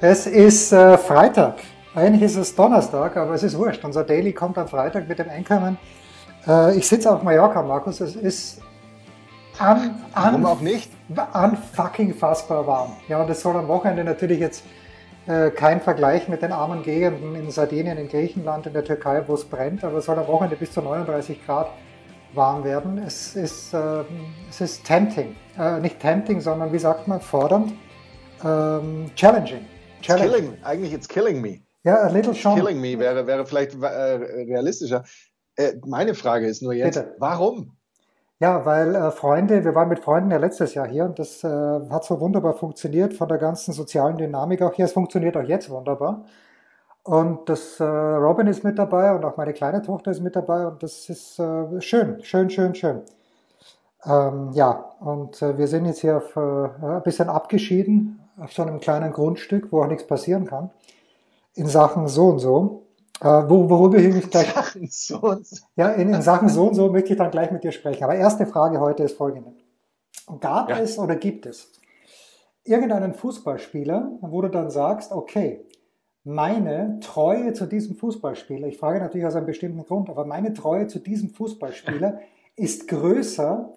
Es ist äh, Freitag. Eigentlich ist es Donnerstag, aber es ist wurscht. Unser Daily kommt am Freitag mit dem Einkommen. Äh, ich sitze auf Mallorca, Markus. Es ist an, Warum an, auch nicht? an fucking fassbar warm. Ja, und es soll am Wochenende natürlich jetzt äh, kein Vergleich mit den armen Gegenden in Sardinien, in Griechenland, in der Türkei, wo es brennt, aber es soll am Wochenende bis zu 39 Grad warm werden. Es ist, ähm, es ist tempting. Äh, nicht tempting, sondern wie sagt man, fordernd. Ähm, challenging. Challenging. killing, eigentlich it's killing me. Ja, a little schon. Killing me wäre, wäre vielleicht äh, realistischer. Äh, meine Frage ist nur jetzt, Bitte. warum? Ja, weil äh, Freunde, wir waren mit Freunden ja letztes Jahr hier und das äh, hat so wunderbar funktioniert von der ganzen sozialen Dynamik auch hier. Es funktioniert auch jetzt wunderbar. Und das äh, Robin ist mit dabei und auch meine kleine Tochter ist mit dabei und das ist äh, schön, schön, schön, schön. Ähm, ja, und äh, wir sind jetzt hier auf, äh, ein bisschen abgeschieden auf so einem kleinen Grundstück, wo auch nichts passieren kann, in Sachen so und so. Äh, wo, worüber ich mich gleich Sachen so und so. ja, in, in Sachen so und so möchte ich dann gleich mit dir sprechen. Aber erste Frage heute ist folgende. Gab Ja. es oder gibt es irgendeinen Fußballspieler, wo du dann sagst, okay, meine Treue zu diesem Fußballspieler, ich frage natürlich aus einem bestimmten Grund, aber meine Treue zu diesem Fußballspieler ist größer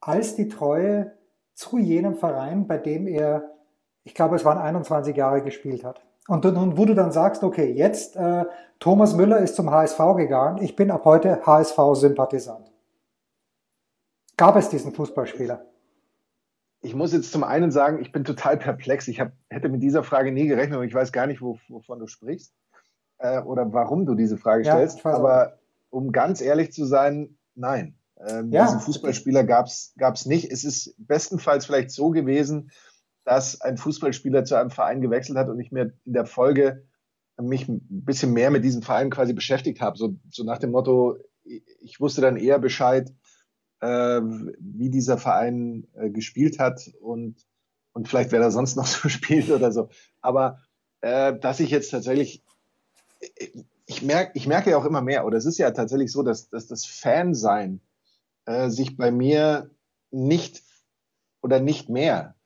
als die Treue zu jenem Verein, bei dem er, ich glaube, es waren 21 Jahre gespielt hat. Und, und wo du dann sagst, okay, jetzt äh, Thomas Müller ist zum HSV gegangen, ich bin ab heute HSV-Sympathisant. Gab es diesen Fußballspieler? Ich muss jetzt zum einen sagen, ich bin total perplex. Ich hab, hätte mit dieser Frage nie gerechnet und ich weiß gar nicht, wo, wovon du sprichst äh, oder warum du diese Frage Ja, stellst. weiß auch Aber um ganz ehrlich zu sein, nein. Ähm, Ja. Diesen Fußballspieler gab's gab's nicht. Es ist bestenfalls vielleicht so gewesen, dass ein Fußballspieler zu einem Verein gewechselt hat und ich mir in der Folge mich ein bisschen mehr mit diesem Verein quasi beschäftigt habe. So, so nach dem Motto, ich wusste dann eher Bescheid, äh, wie dieser Verein äh, gespielt hat und, und vielleicht wer da sonst noch so spielt oder so. Aber äh, dass ich jetzt tatsächlich, ich merke, ich merke ja auch immer mehr, oder es ist ja tatsächlich so, dass, dass das Fansein äh, sich bei mir nicht oder nicht mehr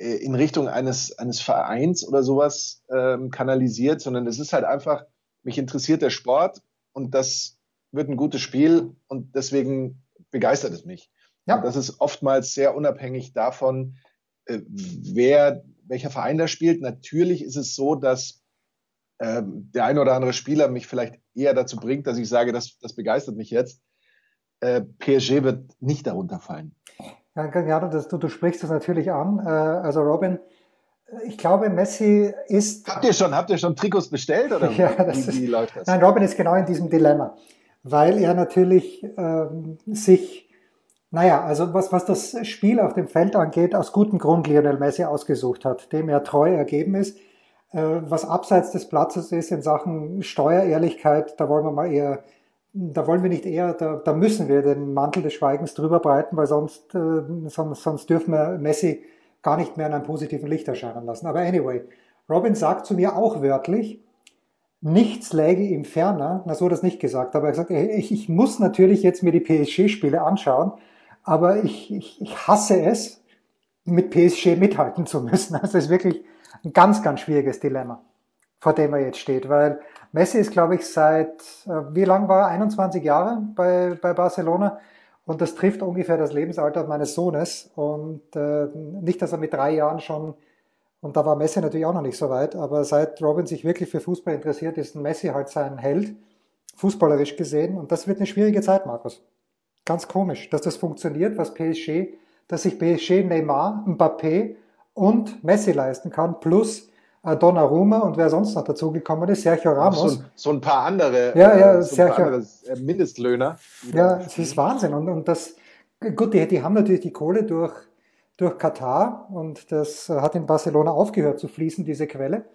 in Richtung eines, eines Vereins oder sowas ähm, kanalisiert, sondern es ist halt einfach, mich interessiert der Sport und das wird ein gutes Spiel und deswegen begeistert es mich. Ja. Und das ist oftmals sehr unabhängig davon, äh, wer, welcher Verein da spielt. Natürlich ist es so, dass ähm, der eine oder andere Spieler mich vielleicht eher dazu bringt, dass ich sage, das, das begeistert mich jetzt. Äh, PSG wird nicht darunter fallen. Ja, ja das, du, du sprichst das natürlich an. Äh, also Robin, ich glaube, Messi ist Habt ihr schon, habt ihr schon Trikots bestellt oder Ja, das wie, ist- wie läuft das? Nein, Robin ist genau in diesem Dilemma, weil er natürlich ähm, sich, naja, also was, was das Spiel auf dem Feld angeht, aus gutem Grund Lionel Messi ausgesucht hat, dem er treu ergeben ist. Äh, was abseits des Platzes ist in Sachen Steuerehrlichkeit, da wollen wir mal eher, da wollen wir nicht eher, da, da müssen wir den Mantel des Schweigens drüber breiten, weil sonst, äh, sonst, sonst dürfen wir Messi gar nicht mehr in einem positiven Licht erscheinen lassen. Aber anyway, Robin sagt zu mir auch wörtlich, nichts läge ihm ferner, na so hat er es nicht gesagt, aber er gesagt, ich, ich muss natürlich jetzt mir die PSG-Spiele anschauen, aber ich, ich, ich hasse es, mit PSG mithalten zu müssen. Also es ist wirklich ein ganz, ganz schwieriges Dilemma, vor dem er jetzt steht, weil Messi ist, glaube ich, seit, äh, wie lang war er? 21 Jahre bei, bei Barcelona und das trifft ungefähr das Lebensalter meines Sohnes und äh, nicht, dass er mit drei Jahren schon und da war Messi natürlich auch noch nicht so weit, aber seit Robin sich wirklich für Fußball interessiert, ist Messi halt sein Held, fußballerisch gesehen. Und das wird eine schwierige Zeit, Markus. Ganz komisch, dass das funktioniert, was PSG, dass sich PSG Neymar, Mbappé und Messi leisten kann, plus Donnarumma und wer sonst noch dazugekommen ist, Sergio Ramos. So, so ein paar andere, Ja, ja, äh, so Sergio. andere äh, Mindestlöhner. Ja, da es ist Wahnsinn. Und, und das, gut, die, die haben natürlich die Kohle durch, durch Katar und das hat in Barcelona aufgehört zu fließen, diese Quelle.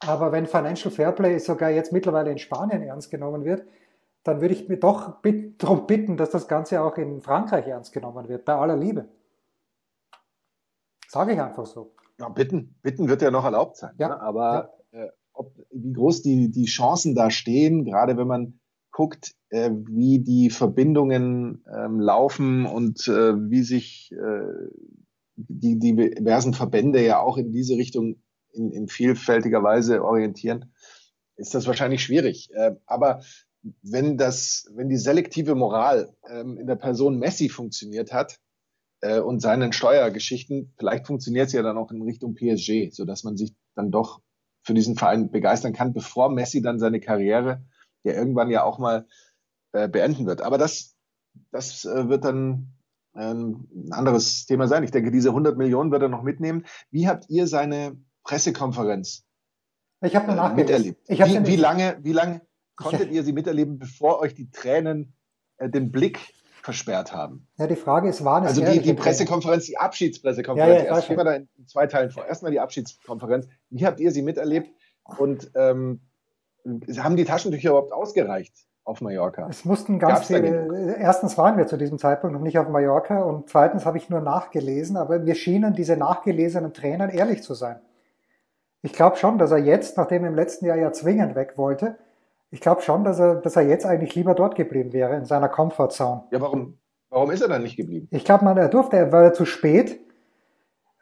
Aber wenn Financial Fairplay sogar jetzt mittlerweile in Spanien ernst genommen wird, dann würde ich mir doch darum bitten, dass das Ganze auch in Frankreich ernst genommen wird, bei aller Liebe. Sage ich einfach so. Ja, bitten, bitten wird ja noch erlaubt sein. Ja. Ne? Aber ja. Äh, ob, wie groß die, die Chancen da stehen, gerade wenn man guckt, äh, wie die Verbindungen ähm, laufen und äh, wie sich äh, die, die diversen Verbände ja auch in diese Richtung in, in vielfältiger Weise orientieren, ist das wahrscheinlich schwierig. Äh, aber wenn das, wenn die selektive Moral ähm, in der Person Messi funktioniert hat äh, und seinen Steuergeschichten, vielleicht funktioniert es ja dann auch in Richtung PSG, so dass man sich dann doch für diesen Verein begeistern kann, bevor Messi dann seine Karriere ja irgendwann ja auch mal äh, beenden wird. Aber das, das äh, wird dann ähm, ein anderes Thema sein. Ich denke, diese 100 Millionen wird er noch mitnehmen. Wie habt ihr seine Pressekonferenz ich habe äh, miterlebt? Ich wie, wie lange, wie lange konntet ihr sie miterleben, bevor euch die Tränen äh, den Blick versperrt haben? Ja, die Frage ist, waren es Also die, die Pressekonferenz, die Abschiedspressekonferenz, ja, ja, erst da in zwei Teilen vor. Erstmal die Abschiedskonferenz. Wie habt ihr sie miterlebt? Und ähm, haben die Taschentücher überhaupt ausgereicht? auf Mallorca? Es mussten ganz Gab's viele. Erstens waren wir zu diesem Zeitpunkt noch nicht auf Mallorca und zweitens habe ich nur nachgelesen, aber mir schienen diese nachgelesenen Tränen ehrlich zu sein. Ich glaube schon, dass er jetzt, nachdem er im letzten Jahr ja zwingend weg wollte, ich glaube schon, dass er, dass er jetzt eigentlich lieber dort geblieben wäre, in seiner Comfortzone. Ja, warum, warum ist er dann nicht geblieben? Ich glaube, man, er durfte, er war zu spät.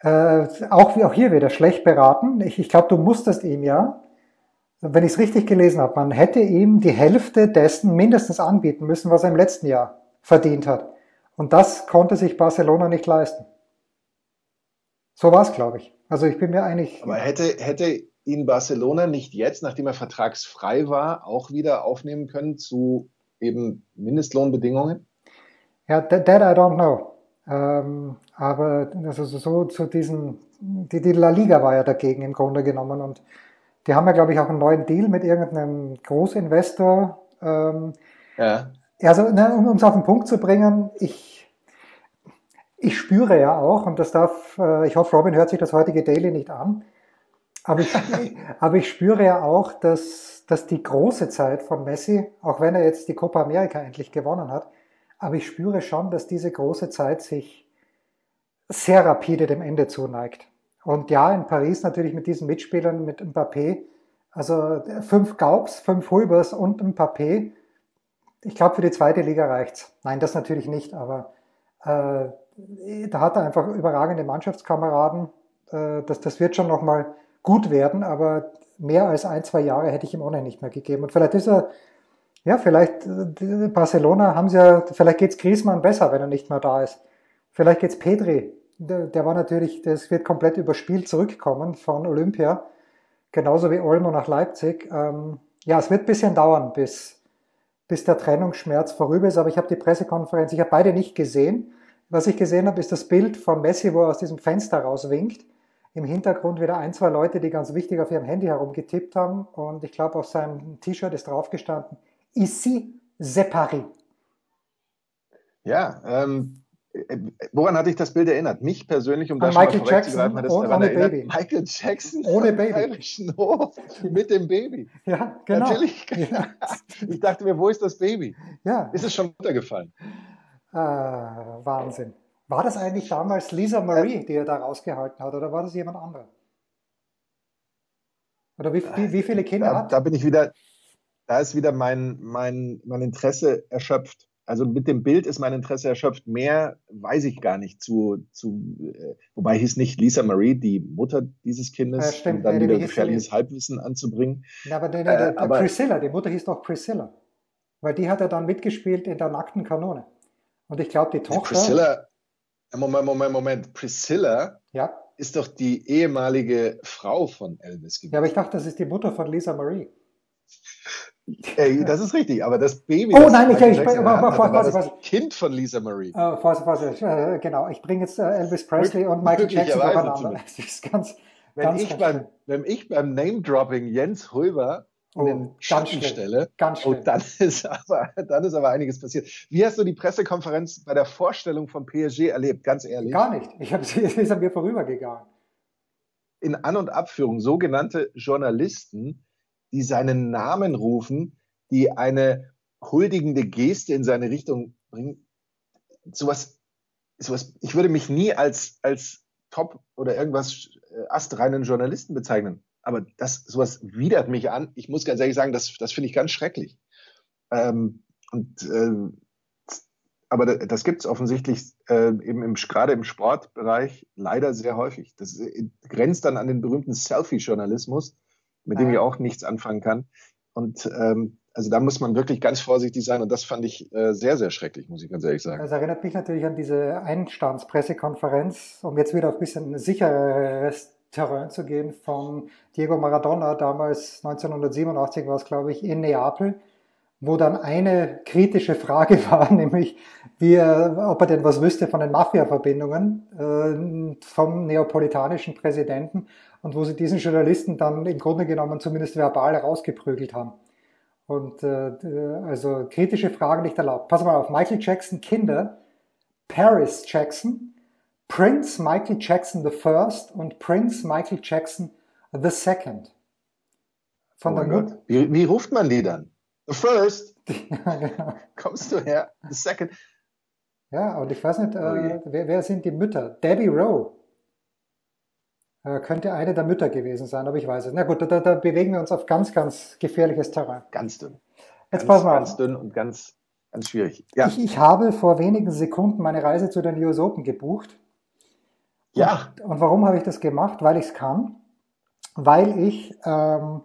Äh, auch, auch hier wieder schlecht beraten. Ich, ich glaube, du musstest ihm ja wenn ich es richtig gelesen habe, man hätte ihm die Hälfte dessen mindestens anbieten müssen, was er im letzten Jahr verdient hat. Und das konnte sich Barcelona nicht leisten. So war es, glaube ich. Also ich bin mir eigentlich. Aber hätte, hätte ihn Barcelona nicht jetzt, nachdem er vertragsfrei war, auch wieder aufnehmen können zu eben Mindestlohnbedingungen? Ja, that, that I don't know. Ähm, aber also so zu diesen, die, die La Liga war ja dagegen im Grunde genommen und die haben ja, glaube ich, auch einen neuen Deal mit irgendeinem Großinvestor. Ähm, ja. Also, ne, um es auf den Punkt zu bringen, ich, ich spüre ja auch, und das darf, äh, ich hoffe, Robin hört sich das heutige Daily nicht an, aber ich, aber ich spüre ja auch, dass, dass die große Zeit von Messi, auch wenn er jetzt die Copa America endlich gewonnen hat, aber ich spüre schon, dass diese große Zeit sich sehr rapide dem Ende zuneigt. Und ja, in Paris natürlich mit diesen Mitspielern, mit Mbappé, also fünf Gaubs, fünf Hulbers und Mbappé. Ich glaube, für die zweite Liga reicht's. Nein, das natürlich nicht, aber äh, da hat er einfach überragende Mannschaftskameraden. Äh, das, das wird schon nochmal gut werden, aber mehr als ein, zwei Jahre hätte ich ihm ohnehin nicht mehr gegeben. Und vielleicht ist er, ja, vielleicht, äh, Barcelona haben sie ja, vielleicht geht's Griezmann besser, wenn er nicht mehr da ist. Vielleicht geht's Pedri der, der war natürlich, das wird komplett überspielt zurückkommen von Olympia, genauso wie Olmo nach Leipzig. Ähm, ja, es wird ein bisschen dauern, bis, bis der Trennungsschmerz vorüber ist, aber ich habe die Pressekonferenz, ich habe beide nicht gesehen. Was ich gesehen habe, ist das Bild von Messi, wo er aus diesem Fenster rauswinkt. Im Hintergrund wieder ein, zwei Leute, die ganz wichtig auf ihrem Handy herumgetippt haben. Und ich glaube, auf seinem T-Shirt ist draufgestanden, ici séparé. Ja, ähm, äh, woran hat dich das Bild erinnert? Mich persönlich, um das schon Michael mal Jackson hat das ohne, erinnert. Baby. Michael Jackson ohne Baby. Hof mit dem Baby. Ja, genau. Natürlich. Ja. Ich dachte mir, wo ist das Baby? Ja. Ist es schon runtergefallen? Äh, Wahnsinn. War das eigentlich damals Lisa Marie, die er da rausgehalten hat, oder war das jemand anderer? Oder wie, wie, wie viele Kinder da, hat? Da bin ich wieder, da ist wieder mein, mein, mein Interesse erschöpft also mit dem Bild ist mein Interesse erschöpft. Mehr weiß ich gar nicht zu, zu äh, wobei hieß nicht Lisa Marie, die Mutter dieses Kindes, ja, stimmt, um dann nee, wieder gefährliches Halbwissen anzubringen. Ja, aber, nee, nee, äh, aber Priscilla, die Mutter hieß doch Priscilla. Weil die hat er dann mitgespielt in der nackten Kanone. Und ich glaube, die Tochter. Priscilla, Moment, Moment, Moment. Priscilla ja? ist doch die ehemalige Frau von Elvis gewesen. Ja, aber ich dachte, das ist die Mutter von Lisa Marie. Ey, das ist richtig, aber das Baby. Oh nein, ich, ich, ich hatte, war das Kind von Lisa Marie. Uh, Vorsicht, Vorsicht, uh, genau. Ich bringe jetzt uh, Elvis Presley und Michael Jackson übereinander. Das ist ganz, wenn, ganz, ich beim, wenn ich beim Name-Dropping Jens Hulber oh, den Schatten stelle, ganz oh, dann, ist aber, dann ist aber einiges passiert. Wie hast du die Pressekonferenz bei der Vorstellung von PSG erlebt, ganz ehrlich? Gar nicht. Ich hab, sie ist an mir vorübergegangen. in An- und Abführung sogenannte Journalisten, die seinen Namen rufen, die eine huldigende Geste in seine Richtung bringen. Sowas, sowas, ich würde mich nie als, als top oder irgendwas äh, astreinen Journalisten bezeichnen. Aber das, sowas widert mich an. Ich muss ganz ehrlich sagen, das, das finde ich ganz schrecklich. Ähm, und äh, aber das gibt es offensichtlich äh, eben im, gerade im Sportbereich leider sehr häufig. Das äh, grenzt dann an den berühmten Selfie-Journalismus, mit dem ich auch nichts anfangen kann. Und ähm, also da muss man wirklich ganz vorsichtig sein und das fand ich äh, sehr, sehr schrecklich, muss ich ganz ehrlich sagen. Das erinnert mich natürlich an diese Einstandspressekonferenz, um jetzt wieder auf ein bisschen sichereres Terrain zu gehen, von Diego Maradona, damals 1987 war es, glaube ich, in Neapel, wo dann eine kritische Frage war, nämlich wie er, ob er denn was wüsste von den Mafia-Verbindungen äh, vom neapolitanischen Präsidenten und wo sie diesen Journalisten dann im Grunde genommen zumindest verbal rausgeprügelt haben. Und äh, also kritische Fragen nicht erlaubt. Pass mal auf, Michael Jackson Kinder, Paris Jackson, Prince Michael Jackson the First und Prince Michael Jackson the Second. Von oh der wie, wie ruft man die dann? The First. Genau. Kommst du her? The Second. Ja, und ich weiß nicht, oh äh, wer, wer sind die Mütter? Debbie Rowe. Äh, könnte eine der Mütter gewesen sein, aber ich weiß es. Na gut, da, da bewegen wir uns auf ganz, ganz gefährliches Terrain. Ganz dünn. Jetzt ganz, pass mal. Ganz dünn und ganz, ganz schwierig. Ja. Ich, ich habe vor wenigen Sekunden meine Reise zu den US Open gebucht. Ja. Und, und warum habe ich das gemacht? Weil ich es kann. Weil ich ähm,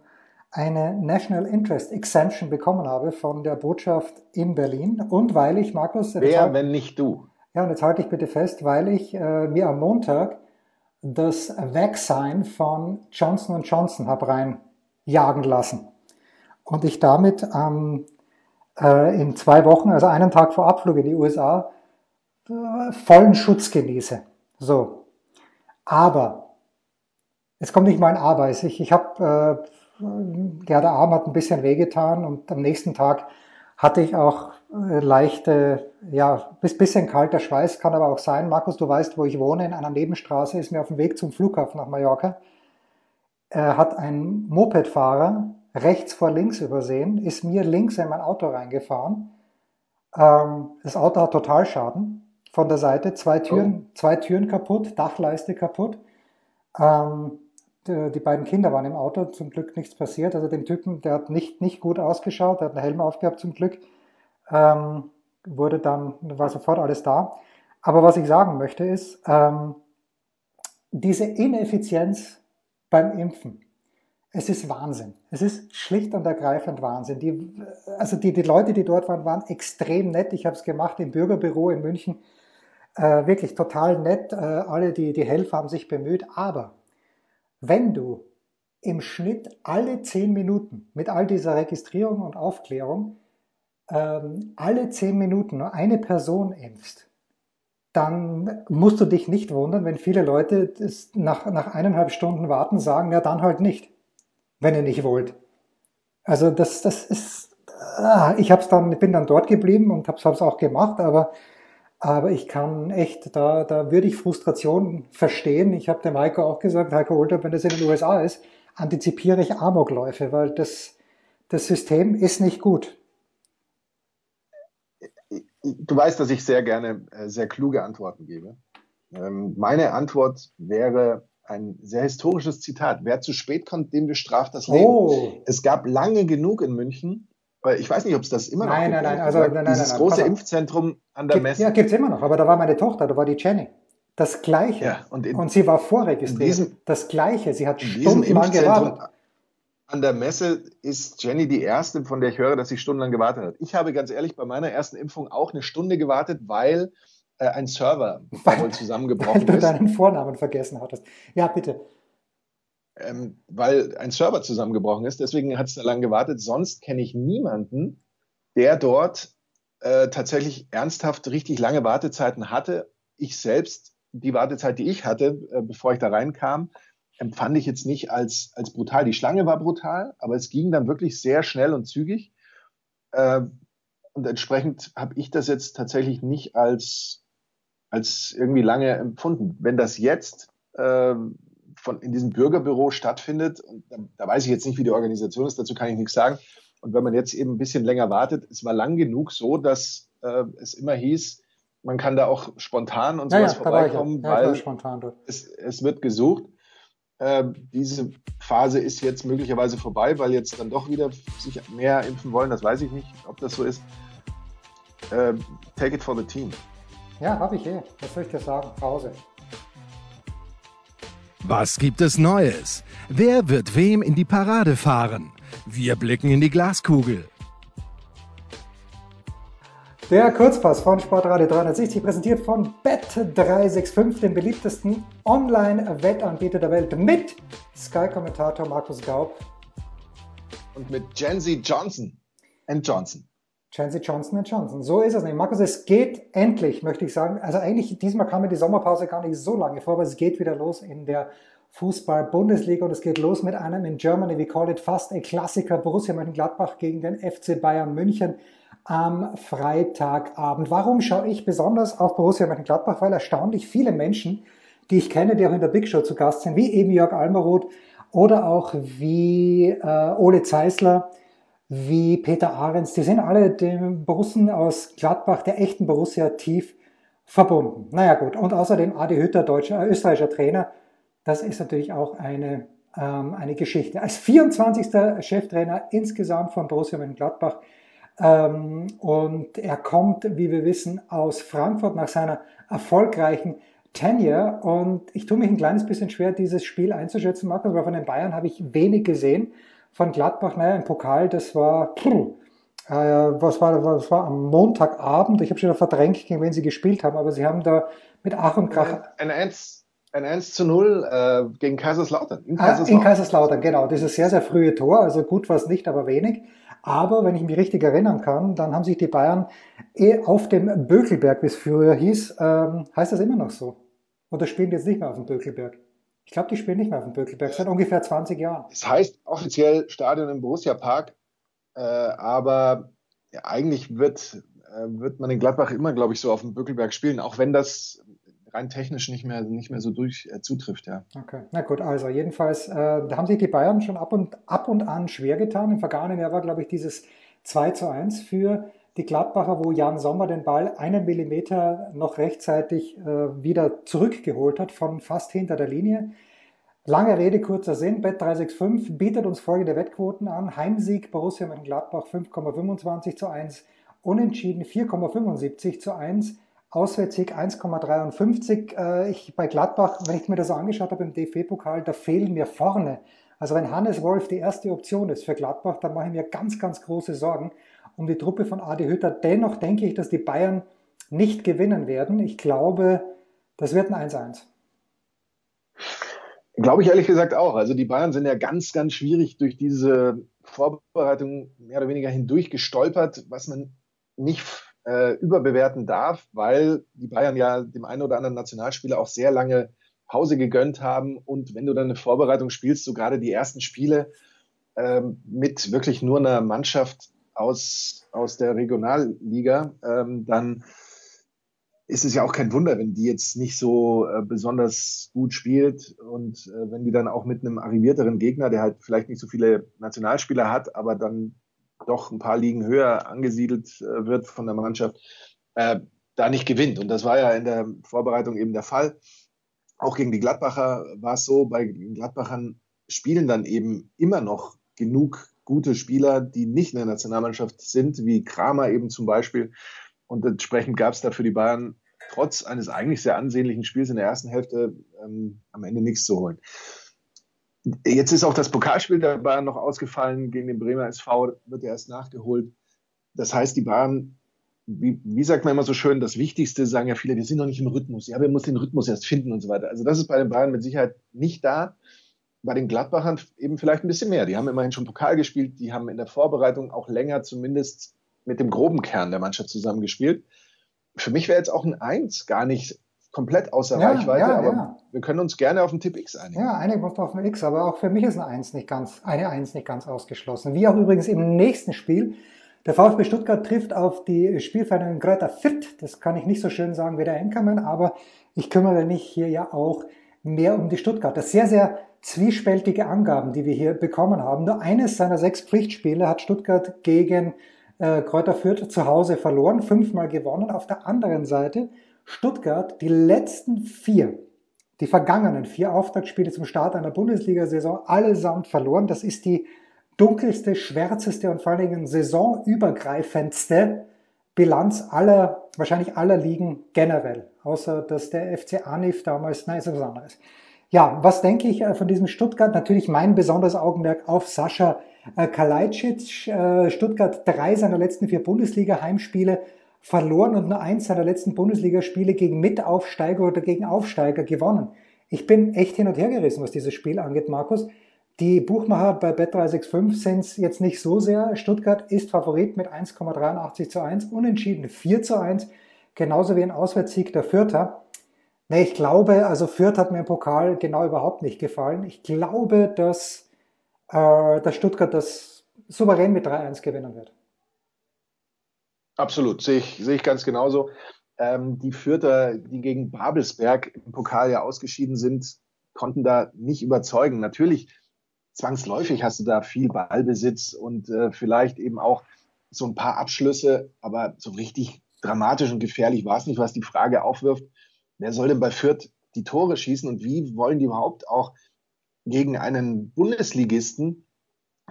eine National Interest Exemption bekommen habe von der Botschaft in Berlin und weil ich, Markus... Wer, halt, wenn nicht du? Ja, und jetzt halte ich bitte fest, weil ich äh, mir am Montag das Vaccine von Johnson Johnson habe reinjagen lassen. Und ich damit ähm, äh, in zwei Wochen, also einen Tag vor Abflug in die USA, äh, vollen Schutz genieße. So. Aber, jetzt kommt nicht mein Aber. Ich, ich habe, äh, ja, der Arm hat ein bisschen wehgetan und am nächsten Tag hatte ich auch äh, leichte, ja, bis bisschen kalter Schweiß, kann aber auch sein. Markus, du weißt, wo ich wohne, in einer Nebenstraße, ist mir auf dem Weg zum Flughafen nach Mallorca. Er hat ein Mopedfahrer rechts vor links übersehen, ist mir links in mein Auto reingefahren. Ähm, das Auto hat Totalschaden von der Seite, zwei Türen, oh. zwei Türen kaputt, Dachleiste kaputt. Ähm, die, die, beiden Kinder waren im Auto, zum Glück nichts passiert. Also dem Typen, der hat nicht, nicht gut ausgeschaut, der hat einen Helm aufgehabt zum Glück ähm, wurde dann, war sofort alles da. Aber was ich sagen möchte ist, ähm, diese Ineffizienz beim Impfen, es ist Wahnsinn. Es ist schlicht und ergreifend Wahnsinn. Die, also die, die Leute, die dort waren, waren extrem nett. Ich habe es gemacht im Bürgerbüro in München. Äh, wirklich total nett. Äh, alle, die, die Helfer haben sich bemüht. Aber wenn du im Schnitt alle zehn Minuten mit all dieser Registrierung und Aufklärung ähm, alle zehn Minuten nur eine Person impfst, dann musst du dich nicht wundern, wenn viele Leute nach, nach eineinhalb Stunden warten sagen, ja dann halt nicht, wenn ihr nicht wollt. Also das, das ist, ah, ich hab's dann, bin dann dort geblieben und habe es auch gemacht, aber, aber ich kann echt, da, da würde ich Frustration verstehen. Ich habe dem Heiko auch gesagt, Heiko Olter, wenn das in den USA ist, antizipiere ich Amokläufe, weil das, das System ist nicht gut du weißt, dass ich sehr gerne äh, sehr kluge Antworten gebe. Ähm, meine Antwort wäre ein sehr historisches Zitat. Wer zu spät kommt, dem bestraft das Leben. Oh. Es gab lange genug in München, ich weiß nicht, ob es das immer noch nein, gibt. Nein, nein, also, nein, nein, Dieses nein, große Impfzentrum an der gibt, Messe. Ja, gibt es immer noch, aber da war meine Tochter, da war die Jenny. Das Gleiche. Ja, und, in, und, sie war vorregistriert. Diesem, das Gleiche. Sie hat stundenlang gewartet an der Messe ist Jenny die erste, von der ich höre, dass sie stundenlang gewartet hat. Ich habe ganz ehrlich bei meiner ersten Impfung auch eine Stunde gewartet, weil äh, ein Server wohl zusammengebrochen ist. Weil du deinen Vornamen vergessen hattest. Ja, bitte. Ähm, weil ein Server zusammengebrochen ist, deswegen hat es da lange gewartet. Sonst kenne ich niemanden, der dort äh, tatsächlich ernsthaft richtig lange Wartezeiten hatte. Ich selbst, die Wartezeit, die ich hatte, äh, bevor ich da reinkam, empfand ich jetzt nicht als, als brutal. Die Schlange war brutal, aber es ging dann wirklich sehr schnell und zügig. Äh, und entsprechend habe ich das jetzt tatsächlich nicht als, als irgendwie lange empfunden. Wenn das jetzt äh, von, in diesem Bürgerbüro stattfindet. Und da, da weiß ich jetzt nicht, wie die Organisation ist, dazu kann ich nichts sagen. Und wenn man jetzt eben ein bisschen länger wartet, es war lang genug so, dass äh, es immer hieß, man kann da auch spontan und sowas ja, vorbeikommen, ja, weil es, es wird gesucht. Äh, diese Phase ist jetzt möglicherweise vorbei, weil jetzt dann doch wieder sich mehr impfen wollen. Das weiß ich nicht, ob das so ist. Äh, take it for the team. Ja, habe ich eh. Was soll ich dir sagen? Pause. Was gibt es Neues? Wer wird wem in die Parade fahren? Wir blicken in die Glaskugel. Der Kurzpass von Sportradio 360 präsentiert von Bet365, dem beliebtesten Online-Wettanbieter der Welt, mit Sky-Kommentator Markus Gaub. Und mit Jensi Johnson and Johnson. Jensi Johnson Johnson. So ist es nicht. Markus, es geht endlich, möchte ich sagen. Also eigentlich, diesmal kam mir die Sommerpause gar nicht so lange vor, aber es geht wieder los in der Fußball-Bundesliga und es geht los mit einem in Germany, we call it fast a Klassiker, Borussia Mönchengladbach gegen den FC Bayern München am Freitagabend. Warum schaue ich besonders auf Borussia Mönchengladbach? Weil erstaunlich viele Menschen, die ich kenne, die auch in der Big Show zu Gast sind, wie eben Jörg Almeroth oder auch wie äh, Ole Zeisler, wie Peter Ahrens, die sind alle dem Borussen aus Gladbach, der echten Borussia, tief verbunden. Naja gut, und außerdem Adi Hütter, deutscher, äh, österreichischer Trainer, das ist natürlich auch eine, ähm, eine Geschichte. Als 24. Cheftrainer insgesamt von Borussia Mönchengladbach ähm, und er kommt, wie wir wissen, aus Frankfurt nach seiner erfolgreichen Tenure. Und ich tue mich ein kleines bisschen schwer, dieses Spiel einzuschätzen, Markus, weil von den Bayern habe ich wenig gesehen. Von Gladbach, naja, im Pokal, das war, puh, äh, was war, was war am Montagabend? Ich habe schon verdrängt, gegen wen sie gespielt haben, aber sie haben da mit Ach und Krach. Ein, ein, ein 1 zu 0 äh, gegen Kaiserslautern. In Kaiserslautern. Ah, in Kaiserslautern, genau. Dieses sehr, sehr frühe Tor. Also gut war es nicht, aber wenig. Aber wenn ich mich richtig erinnern kann, dann haben sich die Bayern eh auf dem Bökelberg, wie es früher hieß, ähm, heißt das immer noch so? Oder spielen die jetzt nicht mehr auf dem Bökelberg? Ich glaube, die spielen nicht mehr auf dem Bökelberg, seit ungefähr 20 Jahren. Es das heißt offiziell Stadion im Borussia Park, äh, aber ja, eigentlich wird, äh, wird man in Gladbach immer, glaube ich, so auf dem Bökelberg spielen, auch wenn das rein technisch nicht mehr, nicht mehr so durch äh, zutrifft, ja. Okay, na gut, also jedenfalls, äh, da haben sich die Bayern schon ab und, ab und an schwer getan. Im vergangenen Jahr war, glaube ich, dieses 2 zu 1 für die Gladbacher, wo Jan Sommer den Ball einen Millimeter noch rechtzeitig äh, wieder zurückgeholt hat von fast hinter der Linie. Lange Rede, kurzer Sinn. Bet 365 bietet uns folgende Wettquoten an. Heimsieg Borussia Mönchengladbach 5,25 zu 1, Unentschieden 4,75 zu 1, Auswärtssieg 1,53. Äh, ich bei Gladbach, wenn ich mir das so angeschaut habe im DFB-Pokal, da fehlen mir vorne. Also wenn Hannes Wolf die erste Option ist für Gladbach, dann mache ich mir ganz, ganz große Sorgen um die Truppe von Adi Hütter. Dennoch denke ich, dass die Bayern nicht gewinnen werden. Ich glaube, das wird ein 1-1. Glaube ich ehrlich gesagt auch. Also die Bayern sind ja ganz, ganz schwierig durch diese Vorbereitung mehr oder weniger hindurch gestolpert, was man nicht äh, überbewerten darf, weil die Bayern ja dem einen oder anderen Nationalspieler auch sehr lange Pause gegönnt haben. Und wenn du dann eine Vorbereitung spielst, so gerade die ersten Spiele ähm, mit wirklich nur einer Mannschaft aus, aus der Regionalliga, ähm, dann ist es ja auch kein Wunder, wenn die jetzt nicht so äh, besonders gut spielt und äh, wenn die dann auch mit einem arrivierteren Gegner, der halt vielleicht nicht so viele Nationalspieler hat, aber dann doch ein paar Ligen höher angesiedelt äh, wird von der Mannschaft, äh, da nicht gewinnt. Und das war ja in der Vorbereitung eben der Fall. Auch gegen die Gladbacher war es so, bei Gladbachern spielen dann eben immer noch genug gute Spieler, die nicht in der Nationalmannschaft sind, wie Kramer eben zum Beispiel. Und entsprechend gab es da für die Bayern trotz eines eigentlich sehr ansehnlichen Spiels in der ersten Hälfte ähm, am Ende nichts zu holen. Jetzt ist auch das Pokalspiel der Bayern noch ausgefallen gegen den Bremer SV, wird ja erst nachgeholt. Das heißt, die Bayern, wie, wie sagt man immer so schön, das Wichtigste sagen ja viele, wir sind noch nicht im Rhythmus. Ja, wir müssen den Rhythmus erst finden und so weiter. Also das ist bei den Bayern mit Sicherheit nicht da. Bei den Gladbachern eben vielleicht ein bisschen mehr. Die haben immerhin schon Pokal gespielt, die haben in der Vorbereitung auch länger zumindest mit dem groben Kern der Mannschaft zusammengespielt. Für mich wäre jetzt auch ein Eins gar nicht komplett außer ja, Reichweite, ja, aber ja. wir können uns gerne auf den Tipp X einigen. Ja, einigen uns auf den X, aber auch für mich ist eine Eins nicht ganz, eine Eins nicht ganz ausgeschlossen. Wie auch übrigens im nächsten Spiel. Der VfB Stuttgart trifft auf die Spielvereinigung Greuther Fürth. Das kann ich nicht so schön sagen wie der Enkermann, aber ich kümmere mich hier ja auch mehr um die Stuttgarter. Sehr, sehr zwiespältige Angaben, die wir hier bekommen haben. Nur eines seiner sechs Pflichtspiele hat Stuttgart gegen äh, Kräuter Fürth zu Hause verloren, fünfmal gewonnen. Auf der anderen Seite Stuttgart die letzten vier, die vergangenen vier Auftaktspiele zum Start einer Bundesliga-Saison allesamt verloren. Das ist die dunkelste, schwärzeste und vor allen Dingen saisonübergreifendste Bilanz aller, wahrscheinlich aller Ligen generell. Außer, dass der FC Anif damals, nein, ist was anderes. Ja, was denke ich äh, von diesem Stuttgart? Natürlich mein besonderes Augenmerk auf Sascha äh, Kalajdzic. Äh, Stuttgart drei seiner letzten vier Bundesliga-Heimspiele verloren und nur eins seiner letzten Bundesligaspiele gegen Mitaufsteiger oder gegen Aufsteiger gewonnen. Ich bin echt hin und her gerissen, was dieses Spiel angeht, Markus. Die Buchmacher bei Bet365 sind es jetzt nicht so sehr. Stuttgart ist Favorit mit 1,83 zu 1, unentschieden 4 zu 1, genauso wie ein Auswärtssieg der Fürther. Nee, ich glaube, also Fürth hat mir im Pokal genau überhaupt nicht gefallen. Ich glaube, dass, äh, dass Stuttgart das souverän mit 3-1 gewinnen wird. Absolut, sehe ich, sehe ich ganz genauso. Ähm, die Fürther, die gegen Babelsberg im Pokal ja ausgeschieden sind, konnten da nicht überzeugen. Natürlich zwangsläufig hast du da viel Ballbesitz und äh, vielleicht eben auch so ein paar Abschlüsse, aber so richtig dramatisch und gefährlich war es nicht, was die Frage aufwirft, wer soll denn bei Fürth die Tore schießen und wie wollen die überhaupt auch gegen einen Bundesligisten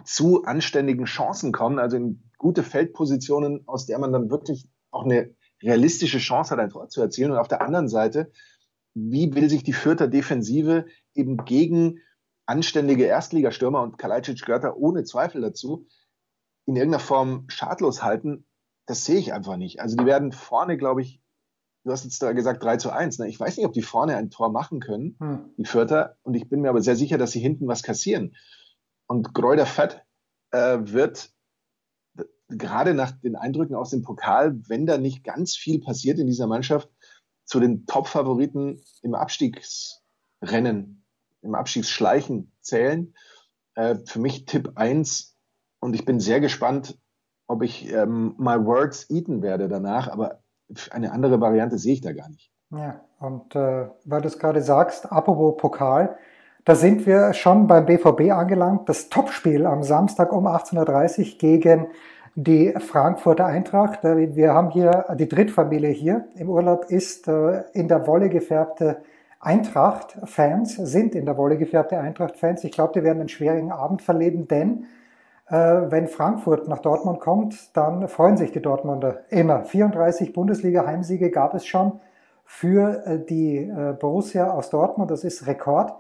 zu anständigen Chancen kommen, also in gute Feldpositionen, aus der man dann wirklich auch eine realistische Chance hat, ein Tor zu erzielen. Und auf der anderen Seite, wie will sich die Fürther Defensive eben gegen anständige Erstligastürmer und Kalajdzic gehört da ohne Zweifel dazu, in irgendeiner Form schadlos halten, das sehe ich einfach nicht. Also die werden vorne, glaube ich, du hast jetzt da gesagt 3 zu 1. Ne? Ich weiß nicht, ob die vorne ein Tor machen können, hm. die Vierter, und ich bin mir aber sehr sicher, dass sie hinten was kassieren. Und Gräuter Fett äh, wird gerade nach den Eindrücken aus dem Pokal, wenn da nicht ganz viel passiert in dieser Mannschaft, zu den Top-Favoriten im Abstiegsrennen im Abschiedsschleichen zählen. Äh, für mich Tipp 1 und ich bin sehr gespannt, ob ich ähm, My Words eaten werde danach, aber eine andere Variante sehe ich da gar nicht. Ja, und äh, weil du es gerade sagst, apropos Pokal, da sind wir schon beim BVB angelangt. Das Topspiel am Samstag um 18.30 Uhr gegen die Frankfurter Eintracht. Äh, wir haben hier die Drittfamilie hier im Urlaub, ist äh, in der Wolle gefärbte Eintracht-Fans sind in der Wolle gefärbte Eintracht-Fans. Ich glaube, die werden einen schwierigen Abend verleben, denn wenn Frankfurt nach Dortmund kommt, dann freuen sich die Dortmunder immer. 34 Bundesliga-Heimsiege gab es schon für äh, die äh, Borussia aus Dortmund. Das ist Rekord.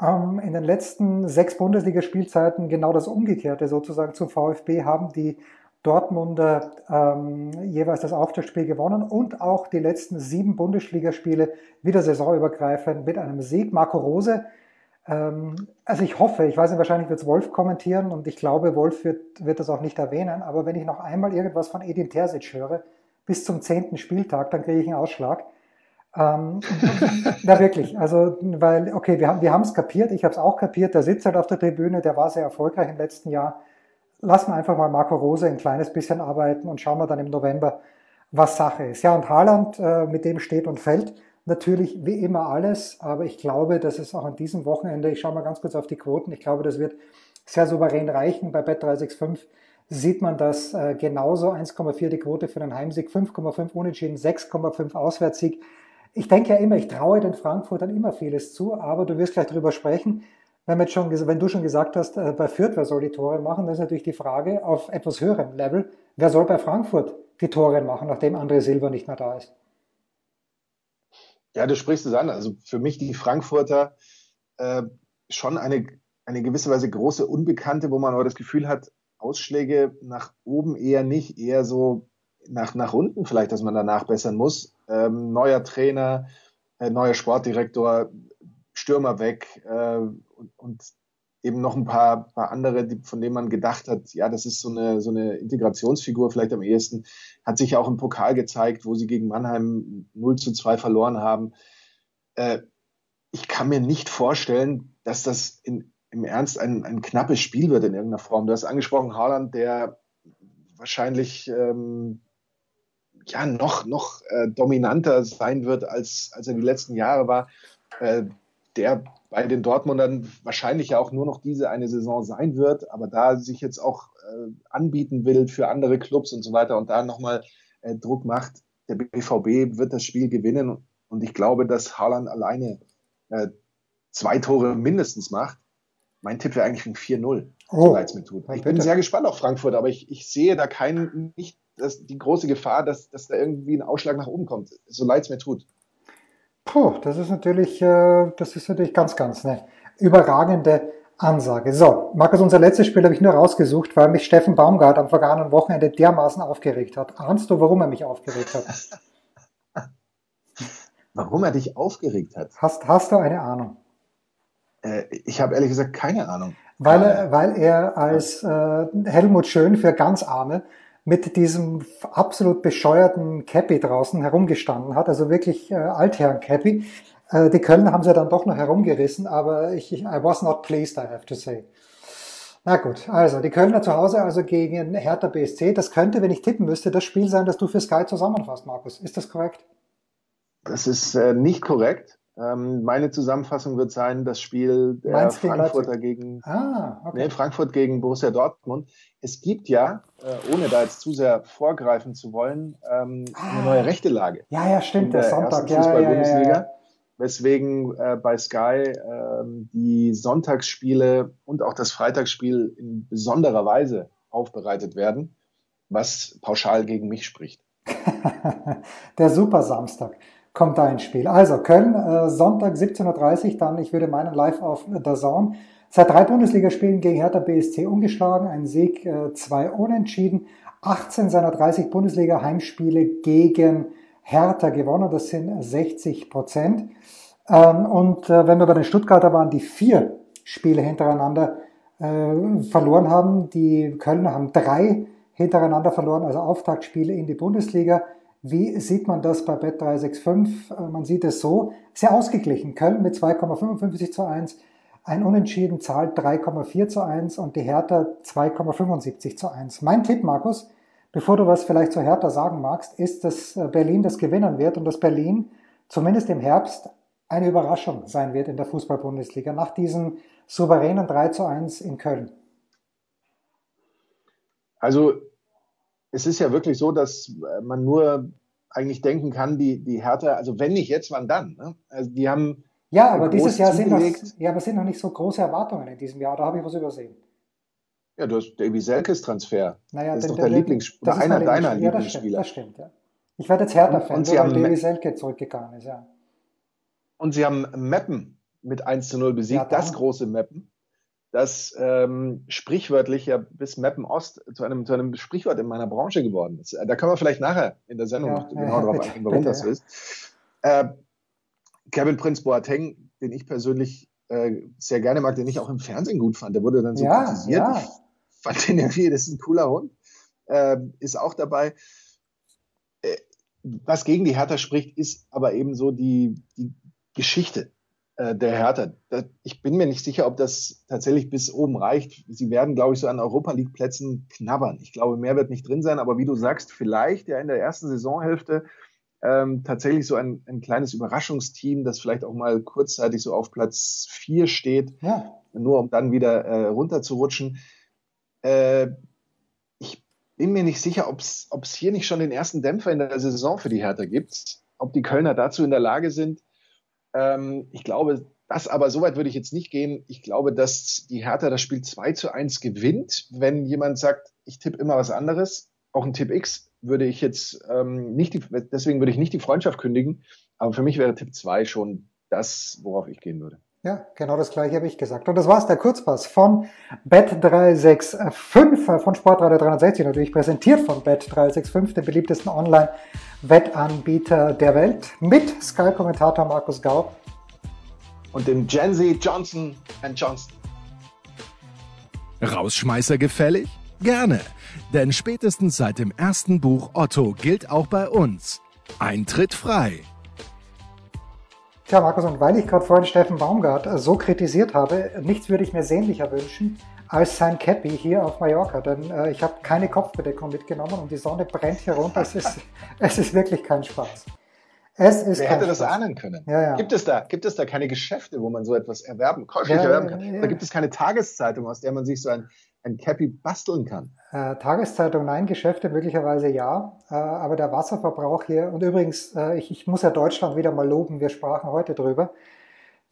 Ähm, in den letzten sechs Bundesligaspielzeiten genau das Umgekehrte sozusagen zum VfB haben die Dortmunder ähm, jeweils das Auftaktspiel gewonnen und auch die letzten sieben Bundesligaspiele wieder saisonübergreifend mit einem Sieg. Marco Rose, also ich hoffe, ich weiß nicht, wahrscheinlich wird es Wolf kommentieren und ich glaube, Wolf wird, wird das auch nicht erwähnen, aber wenn ich noch einmal irgendwas von Edin Terzic höre, bis zum zehnten Spieltag, dann kriege ich einen Ausschlag. Ähm, na wirklich, also weil, okay, wir haben wir es kapiert, ich habe es auch kapiert, der sitzt halt auf der Tribüne, der war sehr erfolgreich im letzten Jahr lassen wir einfach mal Marco Rose ein kleines bisschen arbeiten und schauen wir dann im November, was Sache ist. Ja, und Haaland, äh, mit dem steht und fällt natürlich wie immer alles, aber ich glaube, dass es auch an diesem Wochenende, ich schaue mal ganz kurz auf die Quoten, ich glaube, das wird sehr souverän reichen. Bei Bet365 sieht man das äh, genauso, 1,4 die Quote für den Heimsieg, 5,5 Unentschieden, 6,5 Auswärtssieg. Ich denke ja immer, ich traue den Frankfurtern immer vieles zu, aber du wirst gleich darüber sprechen, wenn, schon, wenn du schon gesagt hast, äh, bei Fürth, wer soll die Tore machen, dann ist natürlich die Frage auf etwas höherem Level, wer soll bei Frankfurt die Tore machen, nachdem André Silva nicht mehr da ist? Ja, du sprichst es an. Also für mich die Frankfurter äh, schon eine, eine gewisse Weise große Unbekannte, wo man aber das Gefühl hat, Ausschläge nach oben eher nicht, eher so nach, nach unten vielleicht, dass man danach bessern muss. Ähm, neuer Trainer, äh, neuer Sportdirektor, Stürmer weg äh, und, und, eben noch ein paar, paar andere, die, von denen man gedacht hat, ja, das ist so eine, so eine Integrationsfigur vielleicht am ehesten, hat sich ja auch im Pokal gezeigt, wo sie gegen Mannheim 0 zu 2 verloren haben. Äh, ich kann mir nicht vorstellen, dass das in, im Ernst ein, ein knappes Spiel wird in irgendeiner Form. Du hast angesprochen, Haaland, der wahrscheinlich ähm, ja noch, noch äh, dominanter sein wird, als, als er die letzten Jahre war. Äh, der bei den Dortmundern wahrscheinlich ja auch nur noch diese eine Saison sein wird, aber da sich jetzt auch äh, anbieten will für andere Clubs und so weiter und da nochmal äh, Druck macht, der BVB wird das Spiel gewinnen und ich glaube, dass Haaland alleine äh, zwei Tore mindestens macht. Mein Tipp wäre eigentlich ein 4-0, oh, so leid mir tut. Ich bin sehr gespannt auf Frankfurt, aber ich, ich sehe da keinen, nicht das, die große Gefahr, dass, dass da irgendwie ein Ausschlag nach oben kommt, so leid es mir tut. Puh, das ist natürlich, äh, das ist natürlich ganz, ganz eine überragende Ansage. So, Markus, unser letztes Spiel habe ich nur rausgesucht, weil mich Steffen Baumgart am vergangenen Wochenende dermaßen aufgeregt hat. Ahnst du, warum er mich aufgeregt hat? warum er dich aufgeregt hat? Hast, hast du eine Ahnung? Äh, ich habe ehrlich gesagt keine Ahnung. Weil er, weil er als äh, Helmut Schön für ganz Arme mit diesem absolut bescheuerten Cappy draußen herumgestanden hat, also wirklich äh, Altherren-Cappy. Äh, die Kölner haben sie dann doch noch herumgerissen, aber ich, ich, I was not pleased, I have to say. Na gut, also die Kölner zu Hause also gegen Hertha BSC. Das könnte, wenn ich tippen müsste, das Spiel sein, das du für Sky zusammenfasst, Markus. Ist das korrekt? Das ist äh, nicht korrekt. Ähm, meine Zusammenfassung wird sein, das Spiel der Mainz Frankfurter gegen, ah, okay. nee, Frankfurt gegen Borussia Dortmund. Es gibt ja, äh, ohne da jetzt zu sehr vorgreifen zu wollen, ähm, ah, eine neue rechte Lage. Ja, ja, stimmt, der, der Sonntag, ja, ja, ja, ja, Weswegen äh, bei Sky äh, die Sonntagsspiele und auch das Freitagsspiel in besonderer Weise aufbereitet werden, was pauschal gegen mich spricht. der Super Samstag kommt da ins Spiel. Also Köln, äh, Sonntag 17.30 Uhr, dann, ich würde meinen, live auf der Zone. Seit drei Bundesligaspielen gegen Hertha BSC umgeschlagen, ein Sieg, äh, zwei Unentschieden, 18 seiner 30 Bundesliga-Heimspiele gegen Hertha gewonnen, das sind 60 Prozent. Ähm, und äh, wenn wir bei den Stuttgarter waren, die vier Spiele hintereinander verloren haben, die Kölner haben drei hintereinander verloren, also Auftaktspiele in die Bundesliga. Wie sieht man das bei Bet365? Äh, man sieht es so, sehr ausgeglichen. Köln mit 2,55 zu 1, ein Unentschieden zahlt 3,4 zu 1 und die Hertha 2,75 zu 1. Mein Tipp, Markus, bevor du was vielleicht zu Hertha sagen magst, ist, dass äh, Berlin das gewinnen wird und dass Berlin zumindest im Herbst eine Überraschung sein wird in der Fußball-Bundesliga nach diesem souveränen 3 zu 1 in Köln. Also es ist ja wirklich so, dass äh, man nur eigentlich denken kann, die, die Hertha, also wenn nicht jetzt, wann dann? Ne? Also die haben. Ja, aber dieses Jahr sind noch, ja, aber sind noch nicht so große Erwartungen in diesem Jahr, da habe ich was übersehen. Ja, du hast Davy Selkes Transfer. Naja, das ist doch der Lieblings oder einer deiner ja, Lieblingsspieler. Das stimmt, das stimmt, ja. Ich werde jetzt Hertha-Fan, weil Davy Selke zurückgegangen ist, ja. Und sie haben Meppen mit 1 zu 0 besiegt, ja, das große Meppen das ähm, sprichwörtlich ja bis Meppen Ost zu einem, zu einem Sprichwort in meiner Branche geworden ist. Da können wir vielleicht nachher in der Sendung ja, noch genau ja, darauf eingehen, warum bitte, das so ist. Äh, Kevin Prince Boateng, den ich persönlich äh, sehr gerne mag, den ich auch im Fernsehen gut fand, der wurde dann so ja, kritisiert. Ja. Ich fand den irgendwie, das ist ein cooler Hund. Äh, ist auch dabei. Äh, was gegen die Hertha spricht, ist aber eben so die, die Geschichte äh, der Hertha. Ich bin mir nicht sicher, ob das tatsächlich bis oben reicht. Sie werden, glaube ich, so an Europa League Plätzen knabbern. Ich glaube, mehr wird nicht drin sein, aber wie du sagst, vielleicht ja in der ersten Saisonhälfte ähm, tatsächlich so ein, ein kleines Überraschungsteam, das vielleicht auch mal kurzzeitig so auf Platz vier steht, ja. nur um dann wieder äh, runterzurutschen. Äh, ich bin mir nicht sicher, ob es hier nicht schon den ersten Dämpfer in der Saison für die Hertha gibt, ob die Kölner dazu in der Lage sind, ähm, ich glaube, das aber so weit würde ich jetzt nicht gehen. Ich glaube, dass die Hertha das Spiel 2 zu 1 gewinnt. Wenn jemand sagt, ich tippe immer was anderes, auch ein Tipp X würde ich jetzt ähm, nicht, die, deswegen würde ich nicht die Freundschaft kündigen. Aber für mich wäre Tipp 2 schon das, worauf ich gehen würde. Ja, genau das gleiche habe ich gesagt. Und das war's, der Kurzpass von Bet365 von Sportradio 360, natürlich präsentiert von Bet365, dem beliebtesten Online-Wettanbieter der Welt, mit Sky-Kommentator Markus Gau. Und dem Gen Z Johnson Johnson. Rausschmeißer gefällig? Gerne, denn spätestens seit dem ersten Buch Otto gilt auch bei uns. Eintritt frei. Tja, Markus, und weil ich gerade vorhin Steffen Baumgart äh, so kritisiert habe, nichts würde ich mir sehnlicher wünschen als sein Cappy hier auf Mallorca, denn äh, ich habe keine Kopfbedeckung mitgenommen und die Sonne brennt hier runter. Es ist, es ist wirklich kein Spaß. Es ist Wer hätte das ahnen können? Ja, ja. Gibt, es da, gibt es da keine Geschäfte, wo man so etwas erwerben, käuflich ja, erwerben kann? Da gibt es keine Tageszeitung, aus der man sich so ein, ein Cappy basteln kann? Äh, Tageszeitung nein, Geschäfte möglicherweise ja. Äh, aber der Wasserverbrauch hier, und übrigens, äh, ich, ich muss ja Deutschland wieder mal loben, wir sprachen heute drüber,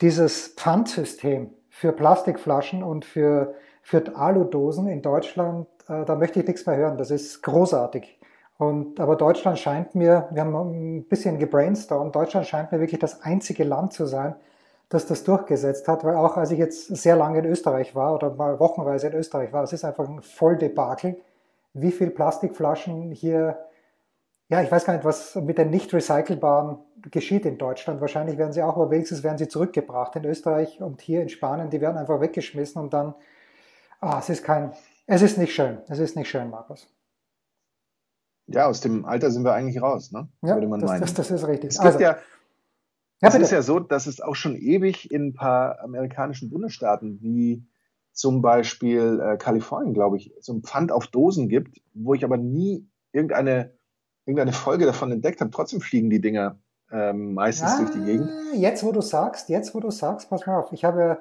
dieses Pfandsystem für Plastikflaschen und für, für Aludosen in Deutschland, äh, da möchte ich nichts mehr hören. Das ist großartig. Und, aber Deutschland scheint mir, wir haben ein bisschen gebrainstormt, Deutschland scheint mir wirklich das einzige Land zu sein, das das durchgesetzt hat, weil auch als ich jetzt sehr lange in Österreich war oder mal wochenweise in Österreich war, es ist einfach ein Volldebakel, wie viel Plastikflaschen hier, ja, ich weiß gar nicht, was mit den nicht recycelbaren geschieht in Deutschland. Wahrscheinlich werden sie auch, aber wenigstens werden sie zurückgebracht in Österreich und hier in Spanien, die werden einfach weggeschmissen und dann, ah, es ist kein, es ist nicht schön, es ist nicht schön, Markus. Ja, aus dem Alter sind wir eigentlich raus, ne? Ja, Würde man das, meinen. Das, das ist richtig. Es gibt also, ja, ja, es ist ja so, dass es auch schon ewig in ein paar amerikanischen Bundesstaaten wie zum Beispiel äh, Kalifornien, glaube ich, so ein Pfand auf Dosen gibt, wo ich aber nie irgendeine, irgendeine Folge davon entdeckt habe. Trotzdem fliegen die Dinger ähm, meistens ja, durch die Gegend. Jetzt, wo du sagst, jetzt, wo du sagst, pass mal auf, ich habe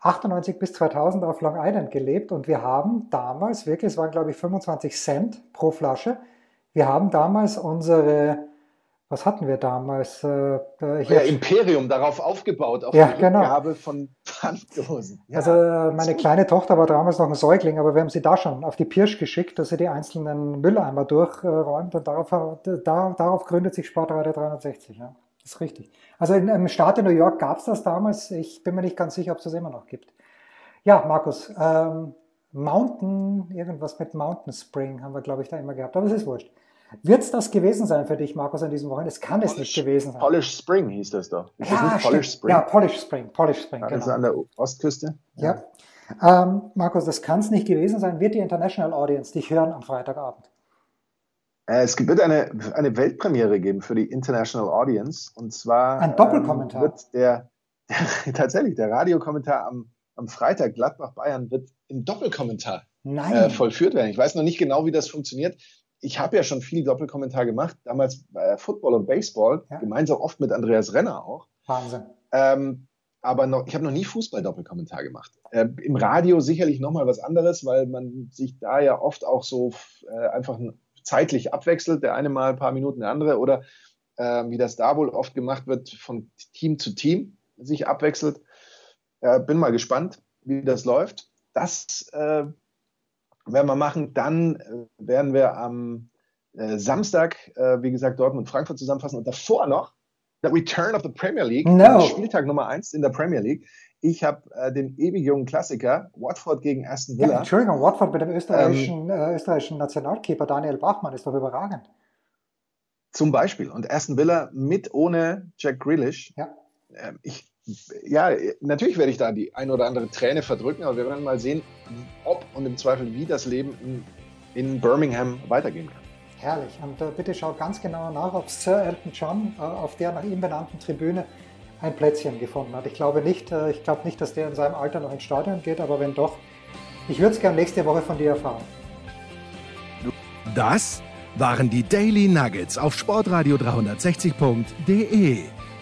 98 bis 2000 auf Long Island gelebt und wir haben damals wirklich, es waren glaube ich 25 Cent pro Flasche, wir haben damals unsere, was hatten wir damals? Äh, ja, Imperium darauf aufgebaut, auf ja, die genau. Rückgabe von Pfanddosen. Ja, also äh, meine kleine Tochter war damals noch ein Säugling, aber wir haben sie da schon auf die Pirsch geschickt, dass sie die einzelnen Mülleimer durchräumt und darauf, da, darauf gründet sich Sportradio 360. Ja. Das ist richtig. Also in, im Staat in New York gab es das damals. Ich bin mir nicht ganz sicher, ob es das immer noch gibt. Ja, Markus, ähm, Mountain, irgendwas mit Mountain Spring haben wir, glaube ich, da immer gehabt, aber es ist wurscht. Wird es das gewesen sein für dich, Markus, an diesem Wochenende? Es kann Polish, es nicht gewesen sein. Polish Spring hieß das doch. Ist ja, das Polish Spring? Ja, Polish Spring. Polish Spring genau. Also an der Ostküste? Ja. ja. Ähm, Markus, das kann es nicht gewesen sein. Wird die International Audience dich hören am Freitagabend? Äh, es wird eine, eine Weltpremiere geben für die International Audience. Und zwar ein Doppelkommentar. Ähm, wird der, der, tatsächlich der Radiokommentar am, am Freitag Gladbach Bayern wird im Doppelkommentar äh, vollführt werden. Ich weiß noch nicht genau, wie das funktioniert ich habe ja schon viel Doppelkommentar gemacht, damals bei Football und Baseball, ja. gemeinsam oft mit Andreas Renner auch. Wahnsinn. Ähm, aber noch, ich habe noch nie Fußball-Doppelkommentar gemacht. Äh, Im Radio sicherlich nochmal was anderes, weil man sich da ja oft auch so äh, einfach zeitlich abwechselt, der eine mal ein paar Minuten, der andere, oder äh, wie das da wohl oft gemacht wird, von Team zu Team sich abwechselt. Äh, bin mal gespannt, wie das läuft. Das äh, werden wir machen. Dann äh, werden wir am äh, Samstag, äh, wie gesagt, Dortmund Frankfurt zusammenfassen und davor noch The Return of the Premier League, no. Spieltag Nummer eins in der Premier League. Ich habe äh, den ewig jungen Klassiker Watford gegen Aston Villa. Ja, Entschuldigung, Watford mit dem österreichischen, ähm, äh, österreichischen Nationalkeeper Daniel Bachmann ist doch überragend. Zum Beispiel. Und Aston Villa mit ohne Jack Grealish. Ja. Ähm, ich ja, natürlich werde ich da die ein oder andere Träne verdrücken, aber wir werden mal sehen, ob und im Zweifel wie das Leben in, in Birmingham weitergehen kann. Herrlich. Und äh, bitte schaut ganz genau nach, ob Sir Elton John äh, auf der nach ihm benannten Tribüne ein Plätzchen gefunden hat. Ich glaube nicht, äh, ich glaube nicht, dass der in seinem Alter noch ins Stadion geht, aber wenn doch, ich würde es gerne nächste Woche von dir erfahren. Das waren die Daily Nuggets auf sportradio 360.de.